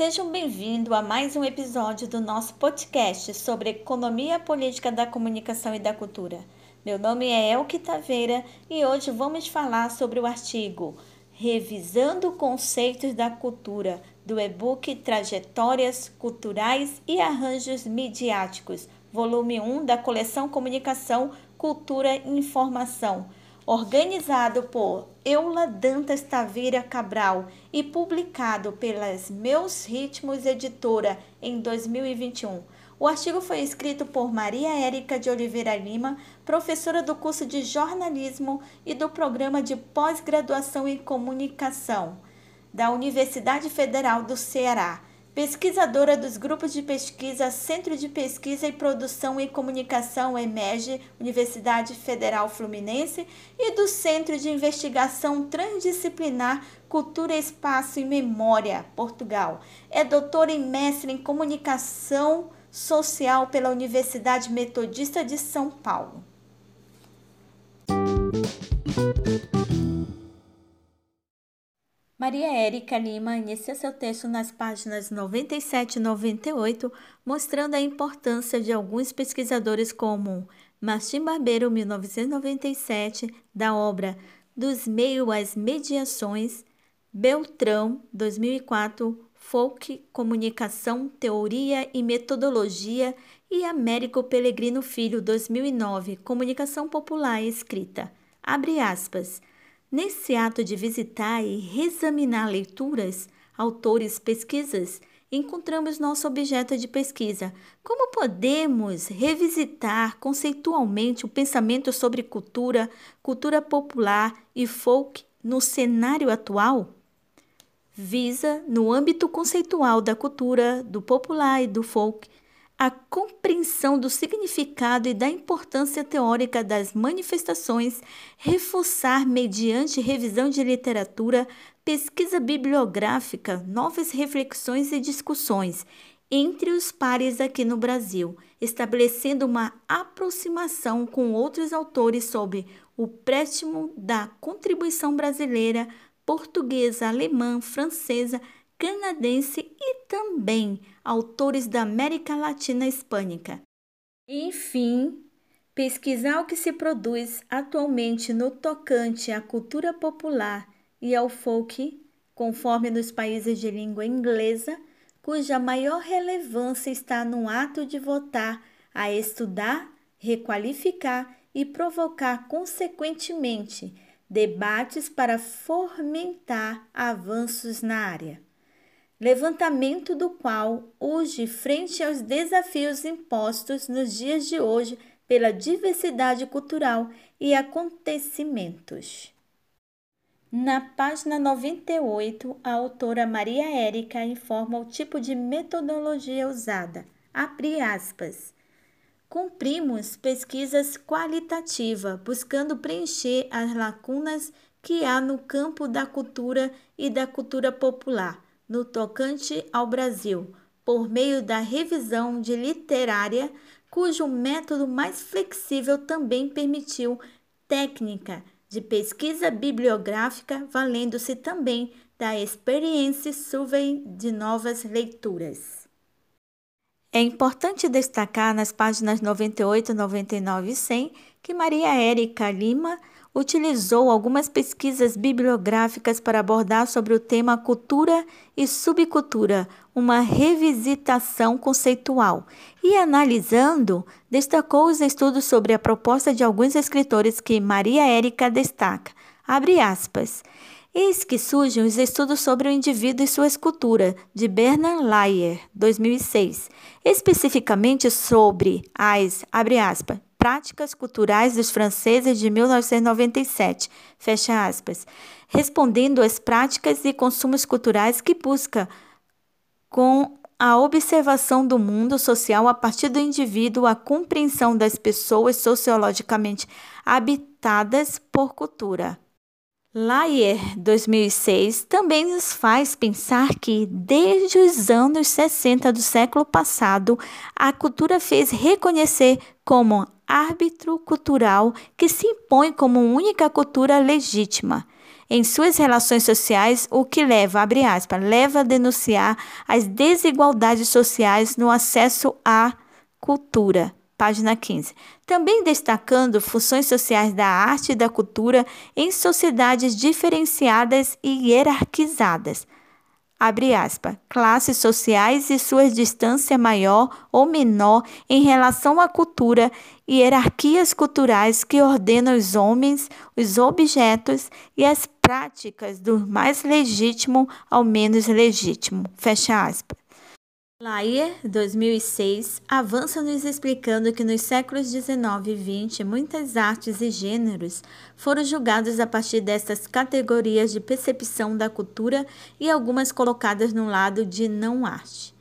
Sejam bem-vindos a mais um episódio do nosso podcast sobre economia política da comunicação e da cultura. Meu nome é Elke Taveira e hoje vamos falar sobre o artigo Revisando conceitos da cultura do e-book Trajetórias Culturais e Arranjos Midiáticos, volume 1 da coleção Comunicação, Cultura e Informação organizado por Eula Dantas Taveira Cabral e publicado pelas Meus Ritmos Editora em 2021. O artigo foi escrito por Maria Érica de Oliveira Lima, professora do curso de jornalismo e do programa de pós-graduação em comunicação da Universidade Federal do Ceará pesquisadora dos grupos de pesquisa Centro de Pesquisa e Produção e Comunicação EMERGE, Universidade Federal Fluminense, e do Centro de Investigação Transdisciplinar Cultura, Espaço e Memória, Portugal. É doutora e mestre em Comunicação Social pela Universidade Metodista de São Paulo. Maria Érica Lima inicia seu texto nas páginas 97 e 98, mostrando a importância de alguns pesquisadores como Martim Barbeiro, 1997, da obra Dos Meios às Mediações, Beltrão, 2004, Folk, Comunicação, Teoria e Metodologia e Américo Pellegrino Filho, 2009, Comunicação Popular e Escrita. Abre aspas. Nesse ato de visitar e reexaminar leituras, autores, pesquisas, encontramos nosso objeto de pesquisa. Como podemos revisitar conceitualmente o pensamento sobre cultura, cultura popular e folk no cenário atual? Visa, no âmbito conceitual da cultura, do popular e do folk, a compreensão do significado e da importância teórica das manifestações, reforçar, mediante revisão de literatura, pesquisa bibliográfica, novas reflexões e discussões entre os pares aqui no Brasil, estabelecendo uma aproximação com outros autores sobre o préstimo da contribuição brasileira, portuguesa, alemã, francesa, canadense e também autores da América Latina Hispânica. Enfim, pesquisar o que se produz atualmente no tocante à cultura popular e ao folk, conforme nos países de língua inglesa, cuja maior relevância está no ato de votar, a estudar, requalificar e provocar, consequentemente, debates para fomentar avanços na área levantamento do qual urge frente aos desafios impostos nos dias de hoje pela diversidade cultural e acontecimentos. Na página 98, a autora Maria Érica informa o tipo de metodologia usada. Abre aspas. Cumprimos pesquisas qualitativas, buscando preencher as lacunas que há no campo da cultura e da cultura popular no tocante ao Brasil, por meio da revisão de literária, cujo método mais flexível também permitiu técnica de pesquisa bibliográfica, valendo-se também da experiência survey de novas leituras. É importante destacar nas páginas 98, 99 e 100 que Maria Érica Lima utilizou algumas pesquisas bibliográficas para abordar sobre o tema cultura e subcultura, uma revisitação conceitual, e analisando, destacou os estudos sobre a proposta de alguns escritores que Maria Érica destaca. Abre aspas. Eis que surgem os estudos sobre o indivíduo e sua escultura, de Bernard Layer, 2006, especificamente sobre as, aspas, Práticas Culturais dos Franceses de 1997, fecha aspas, respondendo às práticas e consumos culturais que busca com a observação do mundo social a partir do indivíduo, a compreensão das pessoas sociologicamente habitadas por cultura. Layer 2006 também nos faz pensar que, desde os anos 60 do século passado, a cultura fez reconhecer como árbitro cultural que se impõe como única cultura legítima. em suas relações sociais, o que leva, abre aspas, leva a denunciar as desigualdades sociais no acesso à cultura. Página 15. Também destacando funções sociais da arte e da cultura em sociedades diferenciadas e hierarquizadas abre aspas, classes sociais e sua distância maior ou menor em relação à cultura hierarquias culturais que ordenam os homens, os objetos e as práticas do mais legítimo ao menos legítimo. Fecha aspas. Laie, 2006, avança nos explicando que nos séculos 19 e 20 muitas artes e gêneros foram julgados a partir destas categorias de percepção da cultura e algumas colocadas no lado de não arte.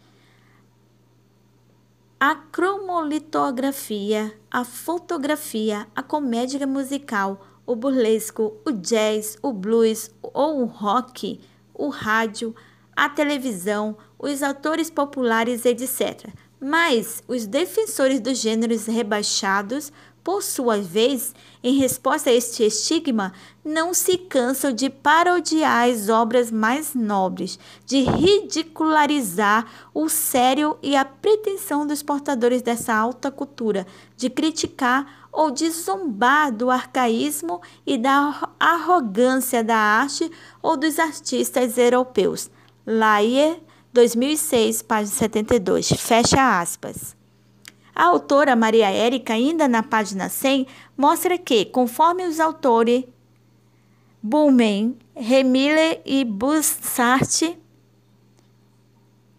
A cromolitografia, a fotografia, a comédia musical, o burlesco, o jazz, o blues ou o rock, o rádio, a televisão, os autores populares, etc. Mas os defensores dos gêneros rebaixados, por sua vez, em resposta a este estigma, não se cansam de parodiar as obras mais nobres, de ridicularizar o sério e a pretensão dos portadores dessa alta cultura, de criticar ou de zombar do arcaísmo e da arrogância da arte ou dos artistas europeus. Laie 2006, página 72. Fecha aspas. A autora Maria Érica, ainda na página 100, mostra que, conforme os autores Bullman, Remille e Bussart,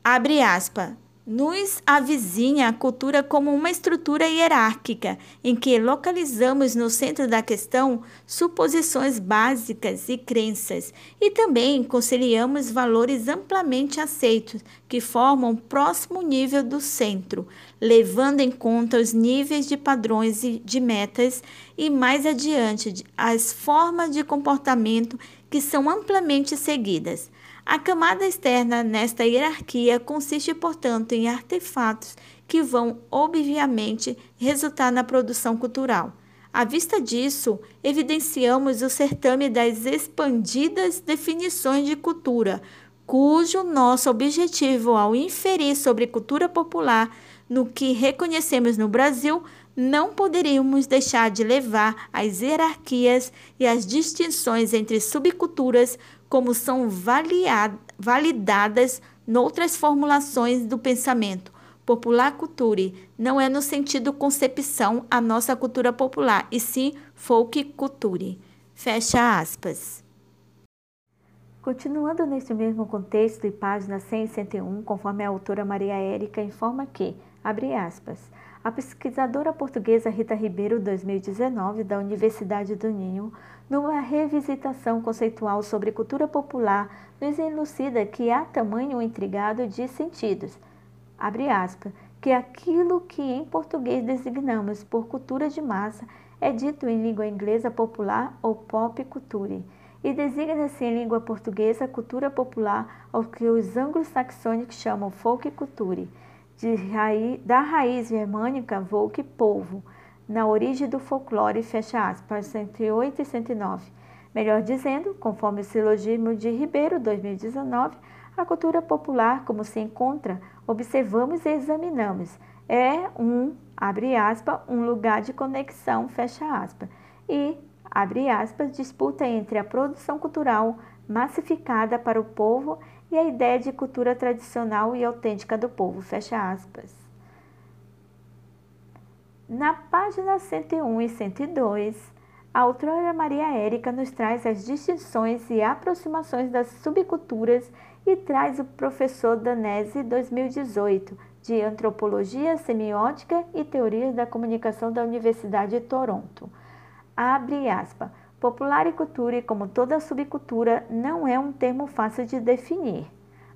abre aspas, nos avizinha a cultura como uma estrutura hierárquica, em que localizamos no centro da questão suposições básicas e crenças, e também conciliamos valores amplamente aceitos, que formam próximo nível do centro, levando em conta os níveis de padrões e de metas e mais adiante as formas de comportamento que são amplamente seguidas. A camada externa nesta hierarquia consiste, portanto, em artefatos que vão, obviamente, resultar na produção cultural. À vista disso, evidenciamos o certame das expandidas definições de cultura, cujo nosso objetivo ao inferir sobre cultura popular no que reconhecemos no Brasil, não poderíamos deixar de levar as hierarquias e as distinções entre subculturas como são validadas noutras formulações do pensamento. Popular culture não é no sentido concepção a nossa cultura popular, e sim folk culture. Fecha aspas. Continuando neste mesmo contexto e página 100 e 101, conforme a autora Maria Érica informa que, abre aspas, a pesquisadora portuguesa Rita Ribeiro, 2019, da Universidade do Ninho, numa revisitação conceitual sobre cultura popular, nos elucida que há tamanho intrigado de sentidos. Abre aspas, que aquilo que em português designamos por cultura de massa é dito em língua inglesa popular ou pop culture, e designa-se em língua portuguesa cultura popular ao que os anglo-saxônicos chamam folk culture raiz, da raiz germânica Volk povo, na origem do folclore, fecha aspas, 108 e 109. Melhor dizendo, conforme o silogismo de Ribeiro, 2019, a cultura popular, como se encontra, observamos e examinamos, é um, abre aspas, um lugar de conexão, fecha aspas, e, abre aspas, disputa entre a produção cultural massificada para o povo e a ideia de cultura tradicional e autêntica do povo. Fecha aspas. Na página 101 e 102, a autora Maria Érica nos traz as distinções e aproximações das subculturas e traz o professor Danese 2018 de Antropologia, Semiótica e Teorias da Comunicação da Universidade de Toronto. Abre aspas. Popular e cultura, como toda subcultura, não é um termo fácil de definir.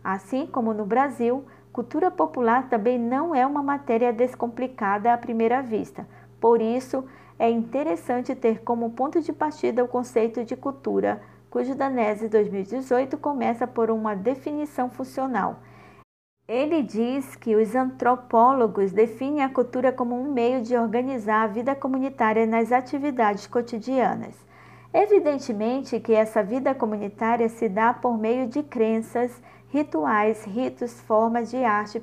Assim como no Brasil, cultura popular também não é uma matéria descomplicada à primeira vista. Por isso, é interessante ter como ponto de partida o conceito de cultura, cujo Danese 2018 começa por uma definição funcional. Ele diz que os antropólogos definem a cultura como um meio de organizar a vida comunitária nas atividades cotidianas. Evidentemente que essa vida comunitária se dá por meio de crenças, rituais, ritos, formas de arte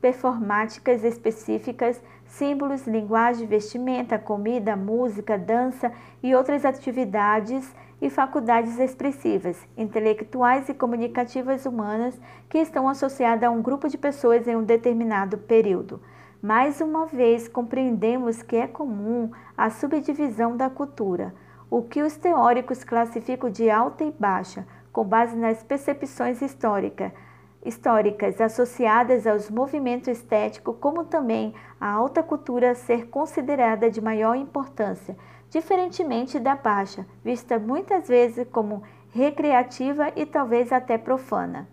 performáticas específicas, símbolos, linguagem, vestimenta, comida, música, dança e outras atividades e faculdades expressivas, intelectuais e comunicativas humanas que estão associadas a um grupo de pessoas em um determinado período. Mais uma vez, compreendemos que é comum a subdivisão da cultura, o que os teóricos classificam de alta e baixa, com base nas percepções históricas históricas associadas aos movimentos estéticos, como também a alta cultura ser considerada de maior importância, diferentemente da baixa, vista muitas vezes como recreativa e talvez até profana.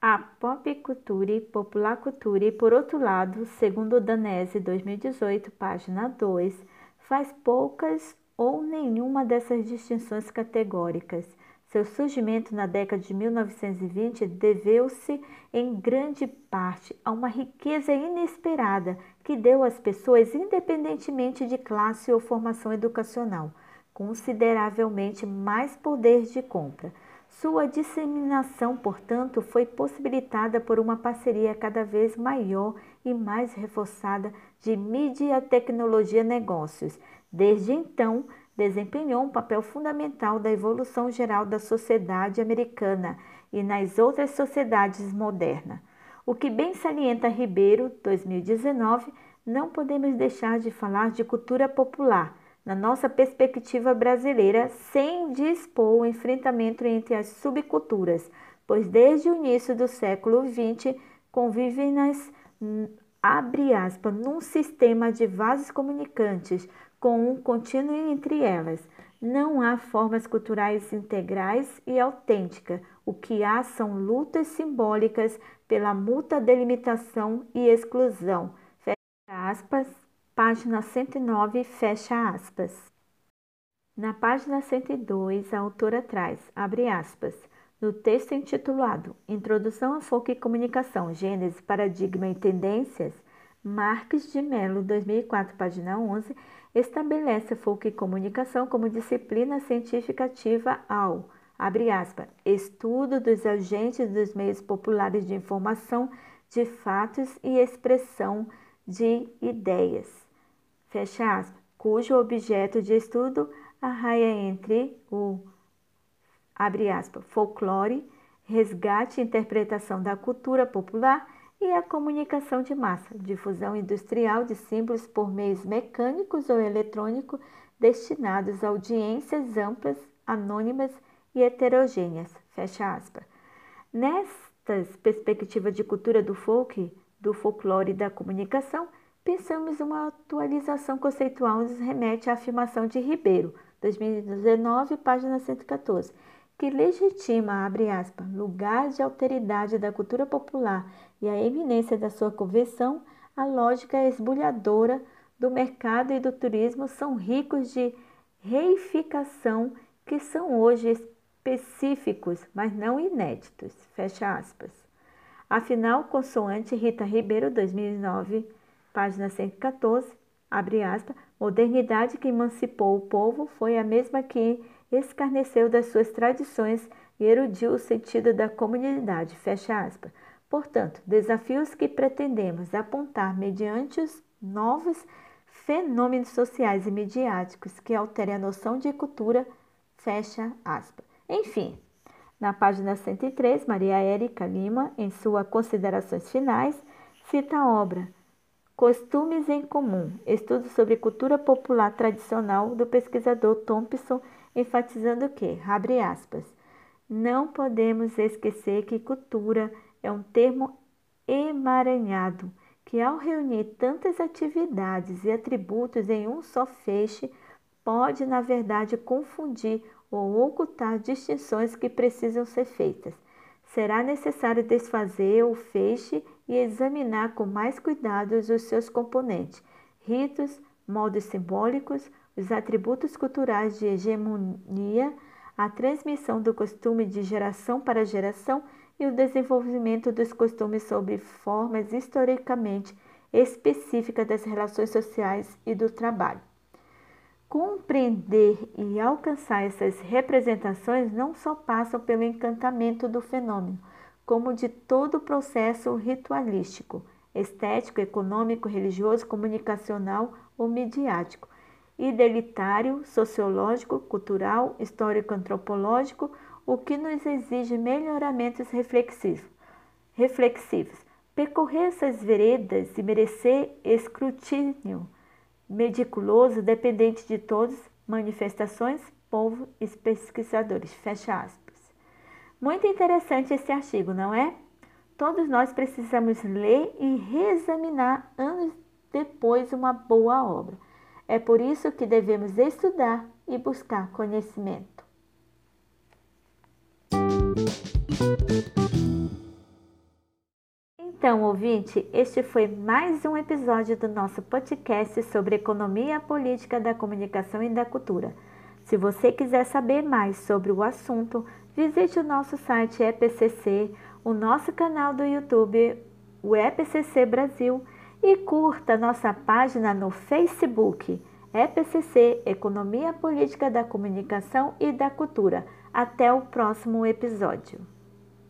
A pop culture, popular culture, por outro lado, segundo Danese 2018, página 2, faz poucas ou nenhuma dessas distinções categóricas seu surgimento na década de 1920 deveu-se em grande parte a uma riqueza inesperada que deu às pessoas, independentemente de classe ou formação educacional, consideravelmente mais poder de compra. Sua disseminação, portanto, foi possibilitada por uma parceria cada vez maior e mais reforçada de mídia, tecnologia negócios. Desde então, desempenhou um papel fundamental da evolução geral da sociedade americana e nas outras sociedades modernas. O que bem salienta Ribeiro, 2019, não podemos deixar de falar de cultura popular, na nossa perspectiva brasileira, sem dispor o enfrentamento entre as subculturas, pois desde o início do século XX convivem nas abre aspas, num sistema de vasos comunicantes, com um contínuo entre elas. Não há formas culturais integrais e autênticas. O que há são lutas simbólicas pela mútua delimitação e exclusão. Fecha aspas, página 109, fecha aspas. Na página 102, a autora traz, abre aspas, no texto intitulado Introdução à Folk e Comunicação, Gênese, Paradigma e Tendências, Marques de Mello, 2004, página 11, estabelece folk comunicação como disciplina científica ativa ao, abre aspas, estudo dos agentes dos meios populares de informação, de fatos e expressão de ideias, fecha aspas, cujo objeto de estudo arraia entre o, abre aspas, folclore, resgate e interpretação da cultura popular e a comunicação de massa, difusão industrial de símbolos por meios mecânicos ou eletrônicos destinados a audiências amplas, anônimas e heterogêneas. Fecha aspas. Nestas perspectivas de cultura do folk, do folclore e da comunicação, pensamos uma atualização conceitual nos remete à afirmação de Ribeiro, 2019, página 114, que legitima, abre aspas, lugar de alteridade da cultura popular e a eminência da sua convenção, a lógica esbulhadora do mercado e do turismo são ricos de reificação que são hoje específicos, mas não inéditos. Fecha aspas. Afinal, consoante Rita Ribeiro, 2009, página 114, abre aspas, modernidade que emancipou o povo foi a mesma que escarneceu das suas tradições e erudiu o sentido da comunidade. Fecha aspas. Portanto, desafios que pretendemos apontar mediante os novos fenômenos sociais e midiáticos que alterem a noção de cultura, fecha aspas. Enfim, na página 103, Maria Érica Lima, em suas considerações finais, cita a obra Costumes em Comum, estudo sobre cultura popular tradicional do pesquisador Thompson enfatizando que, abre aspas, não podemos esquecer que cultura é um termo emaranhado que, ao reunir tantas atividades e atributos em um só feixe, pode, na verdade, confundir ou ocultar distinções que precisam ser feitas. Será necessário desfazer o feixe e examinar com mais cuidado os seus componentes, ritos, modos simbólicos, os atributos culturais de hegemonia, a transmissão do costume de geração para geração e o desenvolvimento dos costumes sob formas historicamente específicas das relações sociais e do trabalho. Compreender e alcançar essas representações não só passam pelo encantamento do fenômeno, como de todo o processo ritualístico, estético, econômico, religioso, comunicacional ou midiático, identitário, sociológico, cultural, histórico-antropológico, o que nos exige melhoramentos reflexivos. reflexivos. Percorrer essas veredas e merecer escrutínio meticuloso, dependente de todos, manifestações, povo e pesquisadores. Fecha aspas. Muito interessante esse artigo, não é? Todos nós precisamos ler e reexaminar anos depois uma boa obra. É por isso que devemos estudar e buscar conhecimento. Então, ouvinte, este foi mais um episódio do nosso podcast sobre economia política da comunicação e da cultura. Se você quiser saber mais sobre o assunto, visite o nosso site EPCC, o nosso canal do YouTube, o EPCC Brasil, e curta nossa página no Facebook, EPCC Economia Política da Comunicação e da Cultura. Até o próximo episódio.